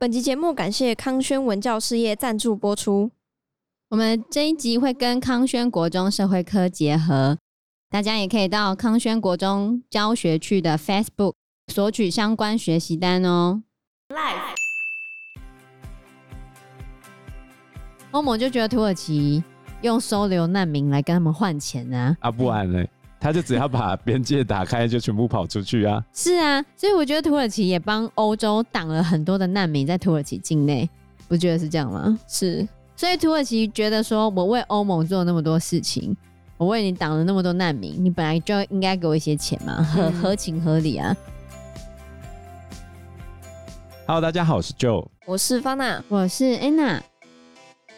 本集节目感谢康轩文教事业赞助播出。我们这一集会跟康轩国中社会科结合，大家也可以到康轩国中教学区的 Facebook 索取相关学习单哦。Life，欧盟就觉得土耳其用收留难民来跟他们换钱啊，啊不然呢？他就只要把边界打开，就全部跑出去啊！是啊，所以我觉得土耳其也帮欧洲挡了很多的难民在土耳其境内，不觉得是这样吗？是，所以土耳其觉得说，我为欧盟做了那么多事情，我为你挡了那么多难民，你本来就应该给我一些钱嘛，合、嗯、合情合理啊。Hello，大家好，我是 Joe，我是 Fana，我是 Anna。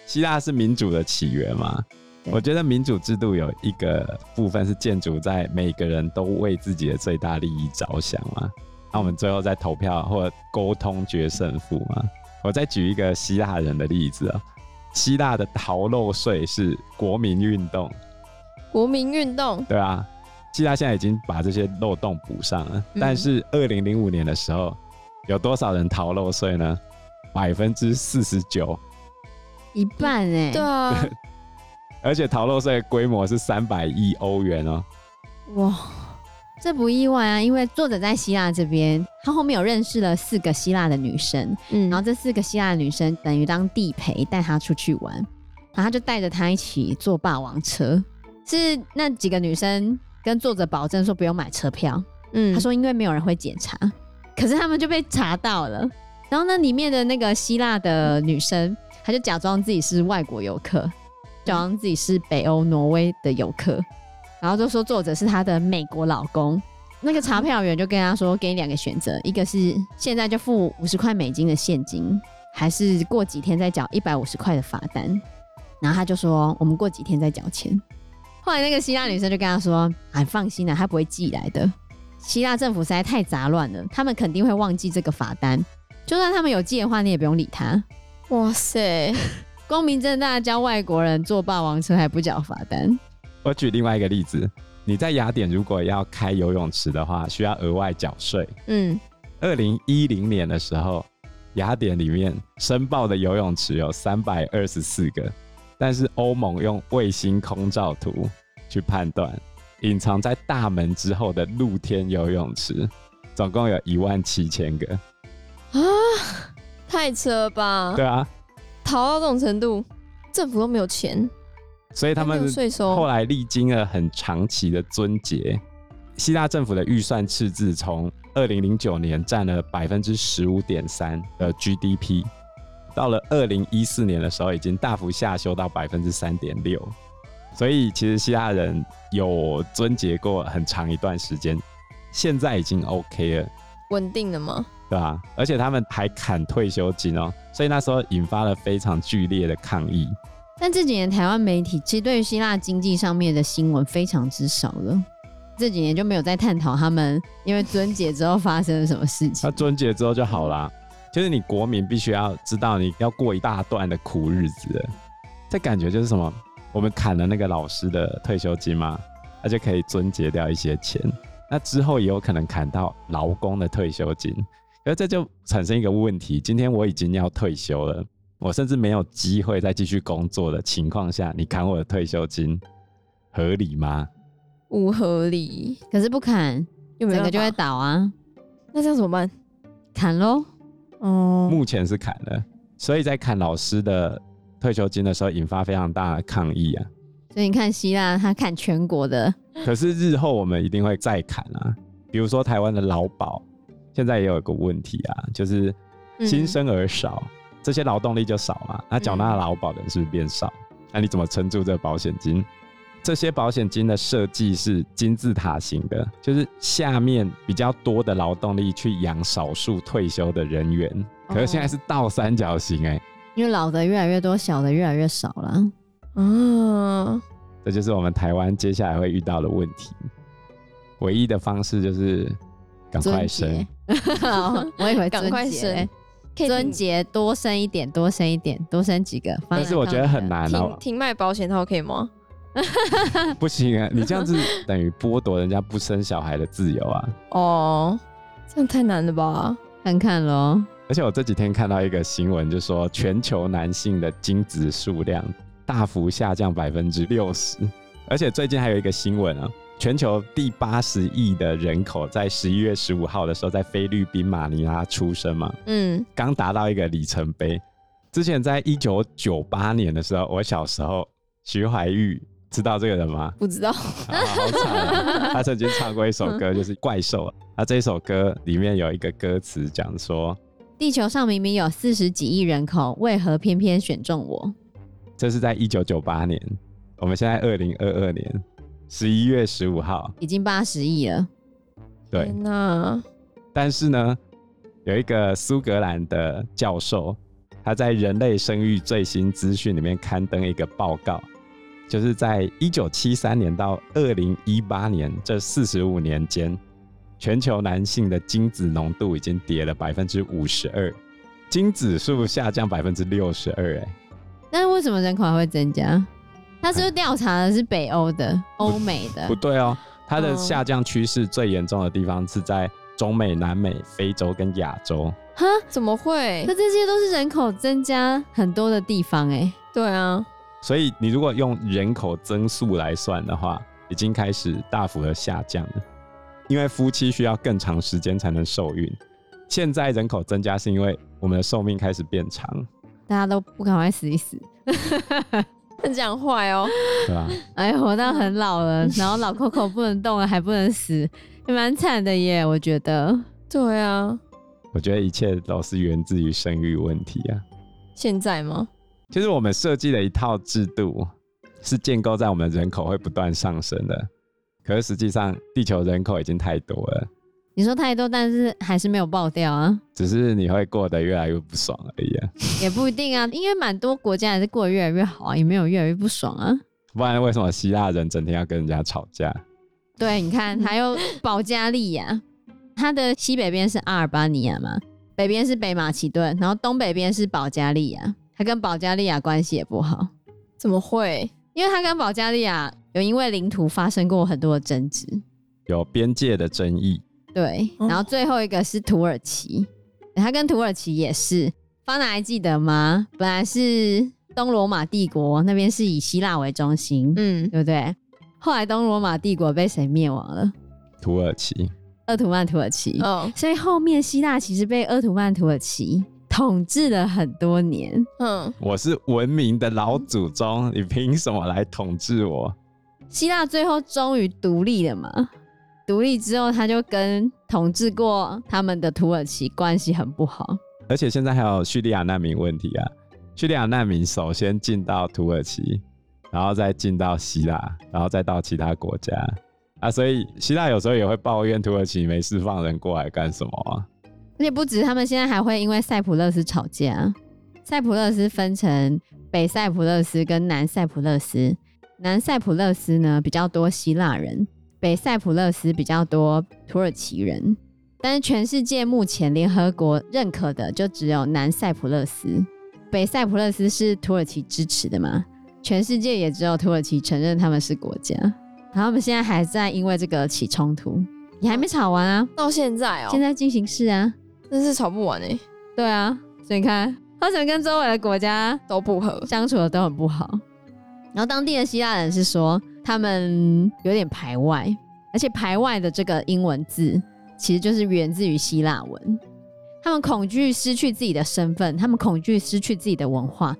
希腊是民主的起源吗？我觉得民主制度有一个部分是建筑在每个人都为自己的最大利益着想嘛，那我们最后再投票或者沟通决胜负嘛。我再举一个希腊人的例子啊、喔，希腊的逃漏税是国民运动，国民运动，对啊，希腊现在已经把这些漏洞补上了，嗯、但是二零零五年的时候，有多少人逃漏税呢？百分之四十九，一半哎、欸，对啊。而且逃漏税的规模是三百亿欧元哦！哇，这不意外啊，因为作者在希腊这边，他后面有认识了四个希腊的女生，嗯，然后这四个希腊的女生等于当地陪带他出去玩，然后他就带着他一起坐霸王车，是那几个女生跟作者保证说不用买车票，嗯，他说因为没有人会检查，可是他们就被查到了，然后那里面的那个希腊的女生，她就假装自己是外国游客。假装自己是北欧挪威的游客，然后就说作者是他的美国老公。那个查票员就跟他说：“给你两个选择，一个是现在就付五十块美金的现金，还是过几天再缴一百五十块的罚单。”然后他就说：“我们过几天再缴钱。”后来那个希腊女生就跟他说：“哎，放心啦，他不会寄来的。希腊政府实在太杂乱了，他们肯定会忘记这个罚单。就算他们有寄的话，你也不用理他。”哇塞！光明正大教外国人坐霸王车还不缴罚单。我举另外一个例子，你在雅典如果要开游泳池的话，需要额外缴税。嗯，二零一零年的时候，雅典里面申报的游泳池有三百二十四个，但是欧盟用卫星空照图去判断，隐藏在大门之后的露天游泳池总共有一万七千个。啊，太扯了吧？对啊。逃到这种程度，政府都没有钱，所以他们税收后来历经了很长期的尊节。希腊政府的预算赤字从二零零九年占了百分之十五点三的 GDP，到了二零一四年的时候，已经大幅下修到百分之三点六。所以其实希腊人有尊节过很长一段时间，现在已经 OK 了，稳定的吗？对啊，而且他们还砍退休金哦，所以那时候引发了非常剧烈的抗议。但这几年台湾媒体其实对于希腊经济上面的新闻非常之少了，这几年就没有再探讨他们因为尊节之后发生了什么事情。那尊节之后就好啦，就是你国民必须要知道你要过一大段的苦日子。这感觉就是什么？我们砍了那个老师的退休金嘛，那就可以尊节掉一些钱。那之后也有可能砍到劳工的退休金。而这就产生一个问题：今天我已经要退休了，我甚至没有机会再继续工作的情况下，你砍我的退休金，合理吗？不合理。可是不砍，整个就会倒啊。那这样怎么办？砍喽。哦。目前是砍了，所以在砍老师的退休金的时候，引发非常大的抗议啊。所以你看希腊，他砍全国的。可是日后我们一定会再砍啊，比如说台湾的劳保。现在也有一个问题啊，就是新生儿少，嗯、这些劳动力就少嘛，那缴纳劳保的人是不是变少？那、嗯、你怎么撑住这个保险金？这些保险金的设计是金字塔型的，就是下面比较多的劳动力去养少数退休的人员，哦、可是现在是倒三角形哎、欸，因为老的越来越多，小的越来越少了。嗯，这就是我们台湾接下来会遇到的问题。唯一的方式就是。赶快生！我以为赶快生，尊节多生一点，多生一点，多生几个。但是我觉得很难哦。停卖保险套可以吗？不行啊！你这样子等于剥夺人家不生小孩的自由啊！哦，这样太难了吧？看看喽。而且我这几天看到一个新闻，就说全球男性的精子数量大幅下降百分之六十。而且最近还有一个新闻啊，全球第八十亿的人口在十一月十五号的时候在菲律宾马尼拉出生嘛，嗯，刚达到一个里程碑。之前在一九九八年的时候，我小时候，徐怀钰知道这个人吗？不知道，啊、好惨、啊。他曾经唱过一首歌，就是《怪兽》。他这首歌里面有一个歌词讲说。地球上明明有四十几亿人口，为何偏偏选中我？这是在一九九八年，我们现在二零二二年十一月十五号，已经八十亿了。对，但是呢，有一个苏格兰的教授，他在《人类生育最新资讯》里面刊登一个报告，就是在一九七三年到二零一八年这四十五年间。全球男性的精子浓度已经跌了百分之五十二，精子数下降百分之六十二。哎，那为什么人口还会增加？他是不是调查的是北欧的、欧美的？不对哦，它的下降趋势最严重的地方是在中美、南美、非洲跟亚洲。哈？怎么会？那这些都是人口增加很多的地方哎。对啊，所以你如果用人口增速来算的话，已经开始大幅的下降了。因为夫妻需要更长时间才能受孕，现在人口增加是因为我们的寿命开始变长，大家都不赶快死一死，很讲坏哦，对吧？哎，活到很老了，然后老 Coco 不能动了，还不能死，也蛮惨的耶，我觉得。对啊，我觉得一切都是源自于生育问题啊。现在吗？其实我们设计的一套制度，是建构在我们人口会不断上升的。可是实际上，地球人口已经太多了。你说太多，但是还是没有爆掉啊。只是你会过得越来越不爽而已啊。也不一定啊，因为蛮多国家还是过得越来越好啊，也没有越来越不爽啊。不然为什么希腊人整天要跟人家吵架？对，你看，还有保加利亚，它的西北边是阿尔巴尼亚嘛，北边是北马其顿，然后东北边是保加利亚，它跟保加利亚关系也不好。怎么会？因为它跟保加利亚。有因为领土发生过很多的争执，有边界的争议。对，然后最后一个是土耳其，它跟土耳其也是。方娜还记得吗？本来是东罗马帝国那边是以希腊为中心，嗯，对不对？后来东罗马帝国被谁灭亡了？土耳其，鄂图曼土耳其。哦，所以后面希腊其实被鄂图曼土耳其统治了很多年。嗯，我是文明的老祖宗，你凭什么来统治我？希腊最后终于独立了嘛？独立之后，他就跟统治过他们的土耳其关系很不好。而且现在还有叙利亚难民问题啊！叙利亚难民首先进到土耳其，然后再进到希腊，然后再到其他国家啊！所以希腊有时候也会抱怨土耳其没事放人过来干什么啊？而且不止，他们现在还会因为塞浦路斯吵架。塞浦路斯分成北塞浦路斯跟南塞浦路斯。南塞浦路斯呢，比较多希腊人，北塞浦路斯比较多土耳其人。但是全世界目前联合国认可的就只有南塞浦路斯，北塞浦路斯是土耳其支持的嘛？全世界也只有土耳其承认他们是国家。然后我们现在还在因为这个起冲突，你还没吵完啊，到现在哦，现在进行式啊，真是吵不完哎。对啊，所以你看，他怎么跟周围的国家都不合，相处的都很不好？然后当地的希腊人是说，他们有点排外，而且排外的这个英文字其实就是源自于希腊文。他们恐惧失去自己的身份，他们恐惧失去自己的文化。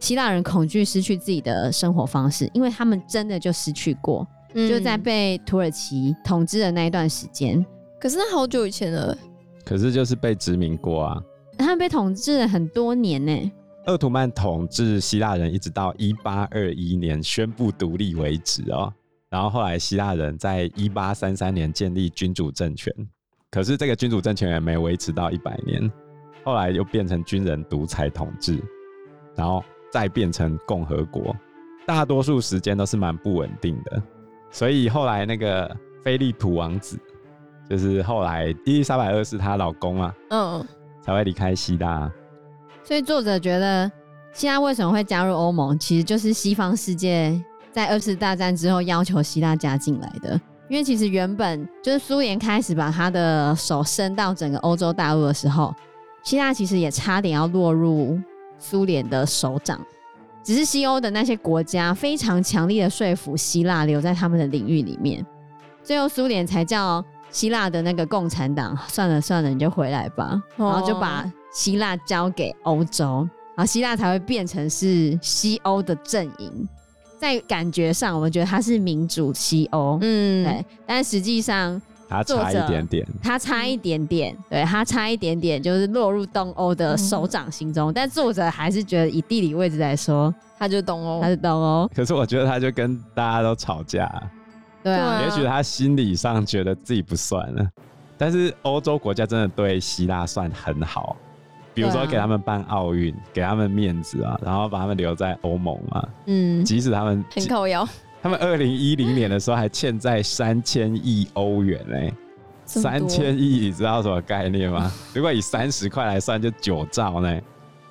希腊人恐惧失去自己的生活方式，因为他们真的就失去过，嗯、就在被土耳其统治的那一段时间。可是那好久以前了。可是就是被殖民过啊。他们被统治了很多年呢。鄂图曼统治希腊人一直到一八二一年宣布独立为止哦，然后后来希腊人在一八三三年建立君主政权，可是这个君主政权也没维持到一百年，后来又变成军人独裁统治，然后再变成共和国，大多数时间都是蛮不稳定的，所以后来那个菲利普王子，就是后来伊丽莎白二世她老公啊，嗯，才会离开希腊。所以作者觉得，希腊为什么会加入欧盟，其实就是西方世界在二次大战之后要求希腊加进来的。因为其实原本就是苏联开始把他的手伸到整个欧洲大陆的时候，希腊其实也差点要落入苏联的手掌，只是西欧的那些国家非常强力的说服希腊留在他们的领域里面，最后苏联才叫希腊的那个共产党算了算了，你就回来吧，然后就把希腊交给欧洲，然后希腊才会变成是西欧的阵营。在感觉上，我们觉得它是民主西欧，嗯，对，但实际上他差一点点，他差一点点，对，他差一点点，就是落入东欧的手掌心中。嗯、但作者还是觉得，以地理位置来说，他就东欧，他是东欧。可是我觉得他就跟大家都吵架，对啊，也许他心理上觉得自己不算了，但是欧洲国家真的对希腊算很好。比如说给他们办奥运，啊、给他们面子啊，然后把他们留在欧盟嘛。嗯，即使他们很靠腰，他们二零一零年的时候还欠债三千亿欧元呢、欸。三千亿，你知道什么概念吗？如果以三十块来算，就九兆呢、欸，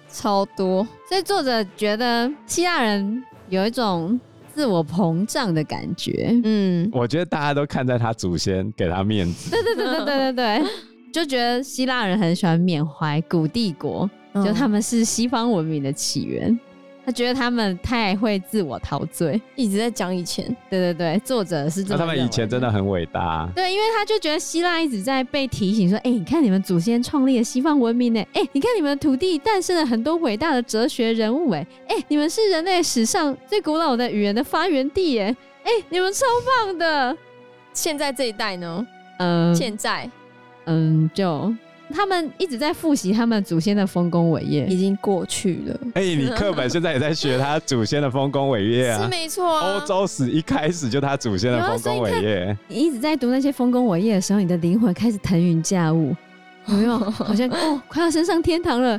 超多。所以作者觉得希腊人有一种自我膨胀的感觉。嗯，我觉得大家都看在他祖先给他面子。对对对对对对对。就觉得希腊人很喜欢缅怀古帝国，嗯、就他们是西方文明的起源。他觉得他们太会自我陶醉，一直在讲以前。对对对，作者是这么认为的。他们以前真的很伟大。对，因为他就觉得希腊一直在被提醒说：“哎、欸，你看你们祖先创立了西方文明呢，哎、欸，你看你们土地诞生了很多伟大的哲学人物，哎，哎，你们是人类史上最古老的语言的发源地，哎，哎，你们超棒的。”现在这一代呢？嗯，现在。嗯，就他们一直在复习他们祖先的丰功伟业，已经过去了。哎、欸，你课本现在也在学他祖先的丰功伟业啊？是没错啊。欧洲史一开始就他祖先的丰功伟业。你一直在读那些丰功伟业的时候，你的灵魂开始腾云驾雾，有没有？好像哦，快要升上天堂了。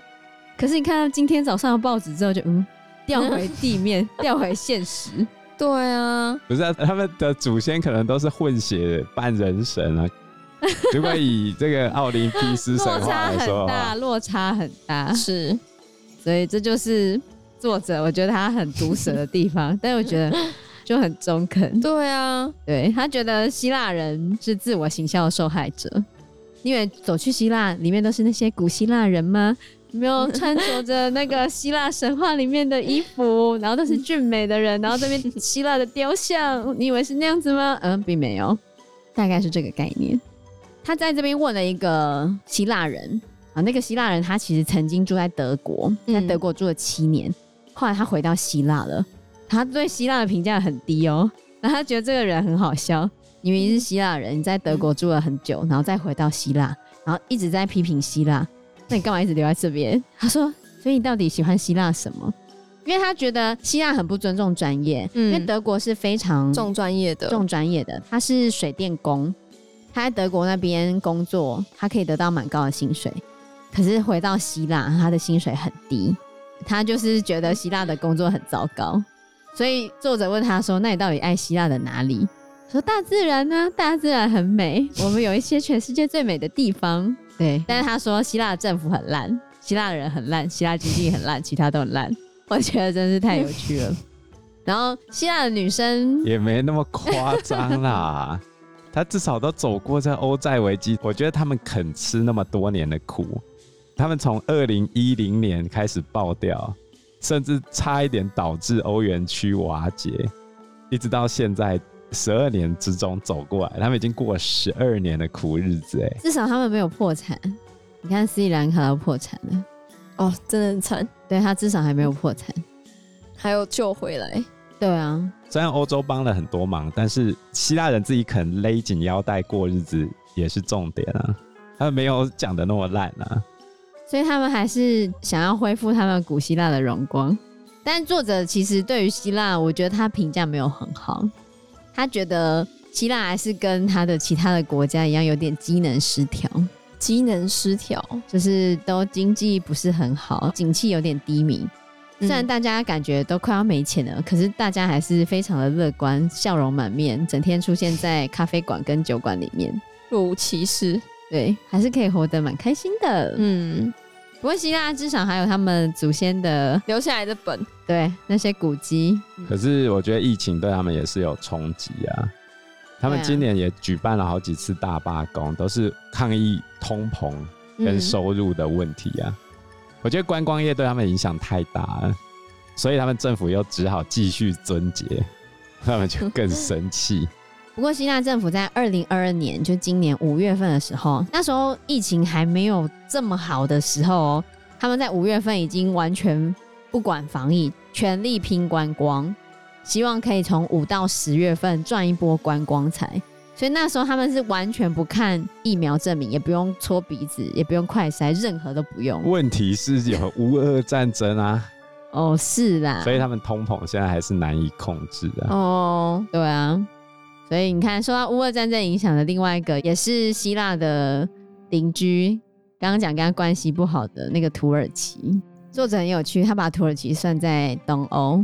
可是你看到今天早上的报纸之后就，就嗯，掉回地面，掉回现实。对啊，不是啊，他们的祖先可能都是混血半人神啊。如果以这个奥林匹斯神话来说，落差很大，落差很大，是，所以这就是作者我觉得他很毒舌的地方，但我觉得就很中肯。对啊，对，他觉得希腊人是自我形象的受害者，因为走去希腊里面都是那些古希腊人吗？没有穿着着那个希腊神话里面的衣服，然后都是俊美的人，然后这边希腊的雕像，你以为是那样子吗？嗯，并没有，大概是这个概念。他在这边问了一个希腊人啊，那个希腊人他其实曾经住在德国，在德国住了七年，嗯、后来他回到希腊了。他对希腊的评价很低哦，然后他觉得这个人很好笑，因为你是希腊人，你在德国住了很久，然后再回到希腊，然后一直在批评希腊，那你干嘛一直留在这边？他说，所以你到底喜欢希腊什么？因为他觉得希腊很不尊重专业，嗯、因为德国是非常重专业的，重专业的，他是水电工。他在德国那边工作，他可以得到蛮高的薪水。可是回到希腊，他的薪水很低。他就是觉得希腊的工作很糟糕。所以作者问他说：“那你到底爱希腊的哪里？”说：“大自然呢、啊，大自然很美。我们有一些全世界最美的地方。”对。但是他说希腊的政府很烂，希腊的人很烂，希腊经济很烂，其他都很烂。我觉得真是太有趣了。然后希腊的女生也没那么夸张啦。他至少都走过这欧债危机，我觉得他们肯吃那么多年的苦，他们从二零一零年开始爆掉，甚至差一点导致欧元区瓦解，一直到现在十二年之中走过来，他们已经过了十二年的苦日子，哎，至少他们没有破产。你看斯里兰卡都破产了，哦，真的很惨。对，他至少还没有破产，还有救回来。对啊，虽然欧洲帮了很多忙，但是希腊人自己肯勒紧腰带过日子也是重点啊。他们没有讲的那么烂啊，所以他们还是想要恢复他们古希腊的荣光。但作者其实对于希腊，我觉得他评价没有很好。他觉得希腊还是跟他的其他的国家一样，有点机能失调。机能失调就是都经济不是很好，景气有点低迷。虽然大家感觉都快要没钱了，可是大家还是非常的乐观，笑容满面，整天出现在咖啡馆跟酒馆里面，若无其事。对，还是可以活得蛮开心的。嗯，不过希腊至少还有他们祖先的留下来的本，对，那些古迹。可是我觉得疫情对他们也是有冲击啊。他们今年也举办了好几次大罢工，都是抗议通膨跟收入的问题啊。我觉得观光业对他们影响太大了，所以他们政府又只好继续撙节，他们就更生气。不过希腊政府在二零二二年，就今年五月份的时候，那时候疫情还没有这么好的时候哦，他们在五月份已经完全不管防疫，全力拼观光，希望可以从五到十月份赚一波观光财。所以那时候他们是完全不看疫苗证明，也不用搓鼻子，也不用快筛，任何都不用。问题是有乌俄战争啊！哦，是啦，所以他们通膨现在还是难以控制的。哦，对啊。所以你看，受到乌俄战争影响的另外一个，也是希腊的邻居，刚刚讲跟他关系不好的那个土耳其。作者很有趣，他把土耳其算在东欧，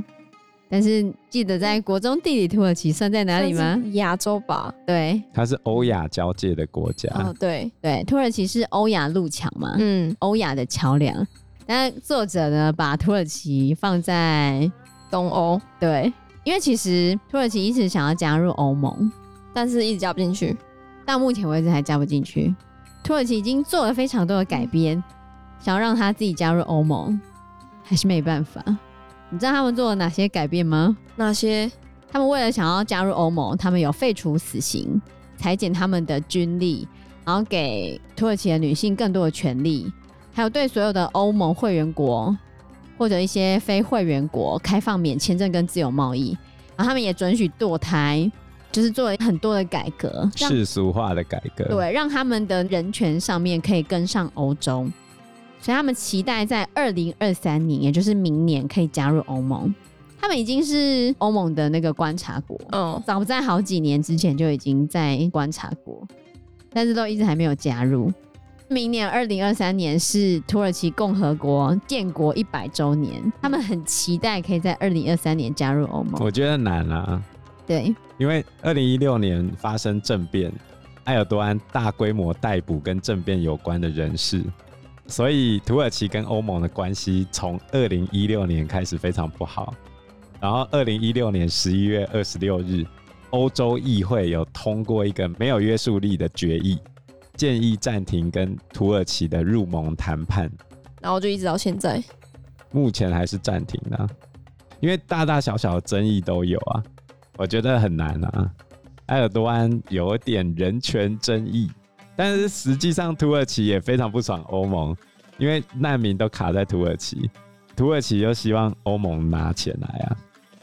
但是记得在国中地理，土耳其算在哪里吗？亚洲吧。对，它是欧亚交界的国家。哦，对对，土耳其是欧亚路桥嘛，嗯，欧亚的桥梁。但作者呢，把土耳其放在东欧，对。因为其实土耳其一直想要加入欧盟，但是一直加不进去，到目前为止还加不进去。土耳其已经做了非常多的改编，想要让他自己加入欧盟，还是没办法。你知道他们做了哪些改变吗？哪些？他们为了想要加入欧盟，他们有废除死刑，裁减他们的军力，然后给土耳其的女性更多的权利，还有对所有的欧盟会员国。或者一些非会员国开放免签证跟自由贸易，然后他们也准许堕胎，就是做了很多的改革，世俗化的改革，对，让他们的人权上面可以跟上欧洲，所以他们期待在二零二三年，也就是明年可以加入欧盟。他们已经是欧盟的那个观察国，嗯，早在好几年之前就已经在观察国，但是都一直还没有加入。明年二零二三年是土耳其共和国建国一百周年，他们很期待可以在二零二三年加入欧盟。我觉得难啊，对，因为二零一六年发生政变，埃尔多安大规模逮捕跟政变有关的人士，所以土耳其跟欧盟的关系从二零一六年开始非常不好。然后二零一六年十一月二十六日，欧洲议会有通过一个没有约束力的决议。建议暂停跟土耳其的入盟谈判，然后就一直到现在，目前还是暂停的，因为大大小小的争议都有啊，我觉得很难啊。埃尔多安有点人权争议，但是实际上土耳其也非常不爽欧盟，因为难民都卡在土耳其，土耳其又希望欧盟拿钱来啊。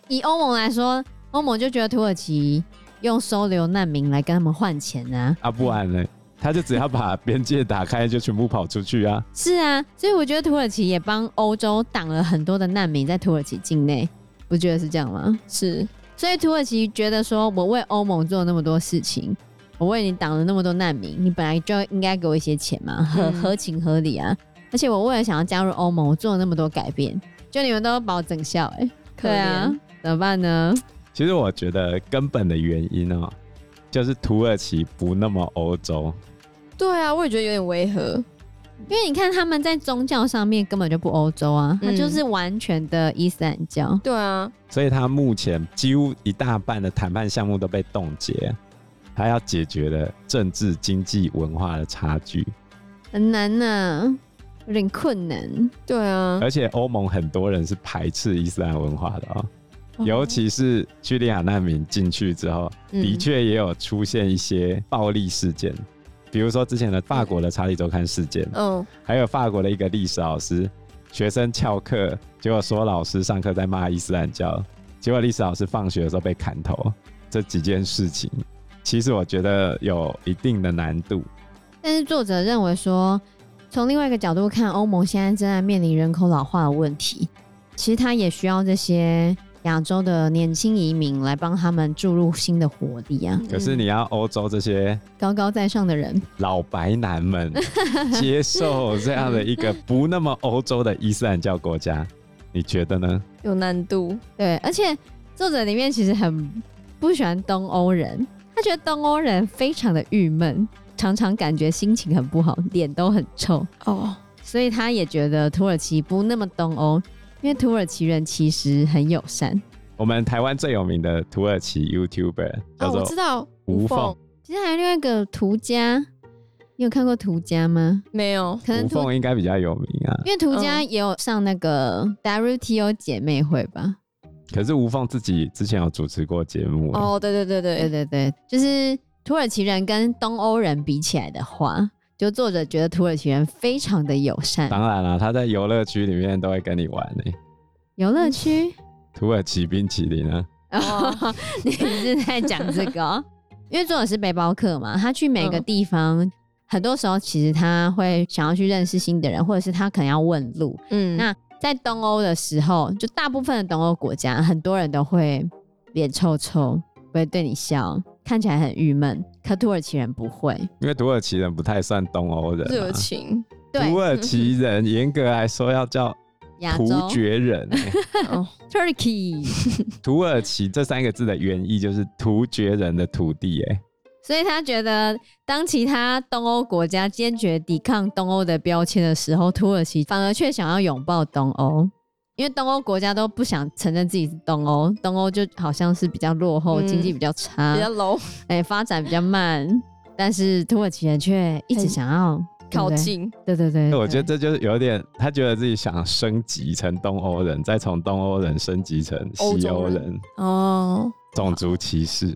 以欧盟来说，欧盟就觉得土耳其用收留难民来跟他们换钱啊，啊不然呢？他就只要把边界打开，就全部跑出去啊！是啊，所以我觉得土耳其也帮欧洲挡了很多的难民在土耳其境内，不觉得是这样吗？是，所以土耳其觉得说，我为欧盟做了那么多事情，我为你挡了那么多难民，你本来就应该给我一些钱嘛，合、嗯、合情合理啊！而且我为了想要加入欧盟，我做了那么多改变，就你们都把我整笑哎、欸，对啊，怎么办呢？其实我觉得根本的原因哦、喔，就是土耳其不那么欧洲。对啊，我也觉得有点违和，因为你看他们在宗教上面根本就不欧洲啊，他、嗯、就是完全的伊斯兰教。对啊，所以他目前几乎一大半的谈判项目都被冻结，他要解决的政治、经济、文化的差距。很难呐、啊，有点困难。对啊，而且欧盟很多人是排斥伊斯兰文化的、喔、哦，尤其是叙利亚难民进去之后，的确也有出现一些暴力事件。比如说之前的法国的查理周刊事件，嗯，还有法国的一个历史老师，学生翘课，结果说老师上课在骂伊斯兰教，结果历史老师放学的时候被砍头，这几件事情，其实我觉得有一定的难度。但是作者认为说，从另外一个角度看，欧盟现在正在面临人口老化的问题，其实他也需要这些。亚洲的年轻移民来帮他们注入新的活力啊！可是你要欧洲这些高高在上的人，老白男们接受这样的一个不那么欧洲的伊斯兰教国家，你觉得呢？有难度。对，而且作者里面其实很不喜欢东欧人，他觉得东欧人非常的郁闷，常常感觉心情很不好，脸都很臭哦，所以他也觉得土耳其不那么东欧。因为土耳其人其实很友善。我们台湾最有名的土耳其 YouTuber 叫做、哦、我知道吴凤，其实还有另外一个涂家，你有看过涂家吗？没有，可能吴凤应该比较有名啊，因为涂家也有上那个 WTO 姐妹会吧。可是吴凤自己之前有主持过节目哦，对对对对对对对，就是土耳其人跟东欧人比起来的话，就作者觉得土耳其人非常的友善。当然了，他在游乐区里面都会跟你玩呢。游乐区？土耳其冰淇淋啊？哦，你是在讲这个？因为作者是背包客嘛，他去每个地方，嗯、很多时候其实他会想要去认识新的人，或者是他可能要问路。嗯，那。在东欧的时候，就大部分的东欧国家，很多人都会脸臭臭，不会对你笑，看起来很郁闷。可土耳其人不会，因为土耳其人不太算东欧人，热情。对，土耳其人严格来说要叫突厥人。哦，Turkey。土耳其这三个字的原意就是突厥人的土地，哎。所以他觉得，当其他东欧国家坚决抵抗东欧的标签的时候，土耳其反而却想要拥抱东欧，因为东欧国家都不想承认自己是东欧，东欧就好像是比较落后，经济比较差，比较 low，哎，发展比较慢。但是土耳其人却一直想要靠近，对对对，我觉得这就是有点，他觉得自己想升级成东欧人，再从东欧人升级成西欧人，哦，种族歧视。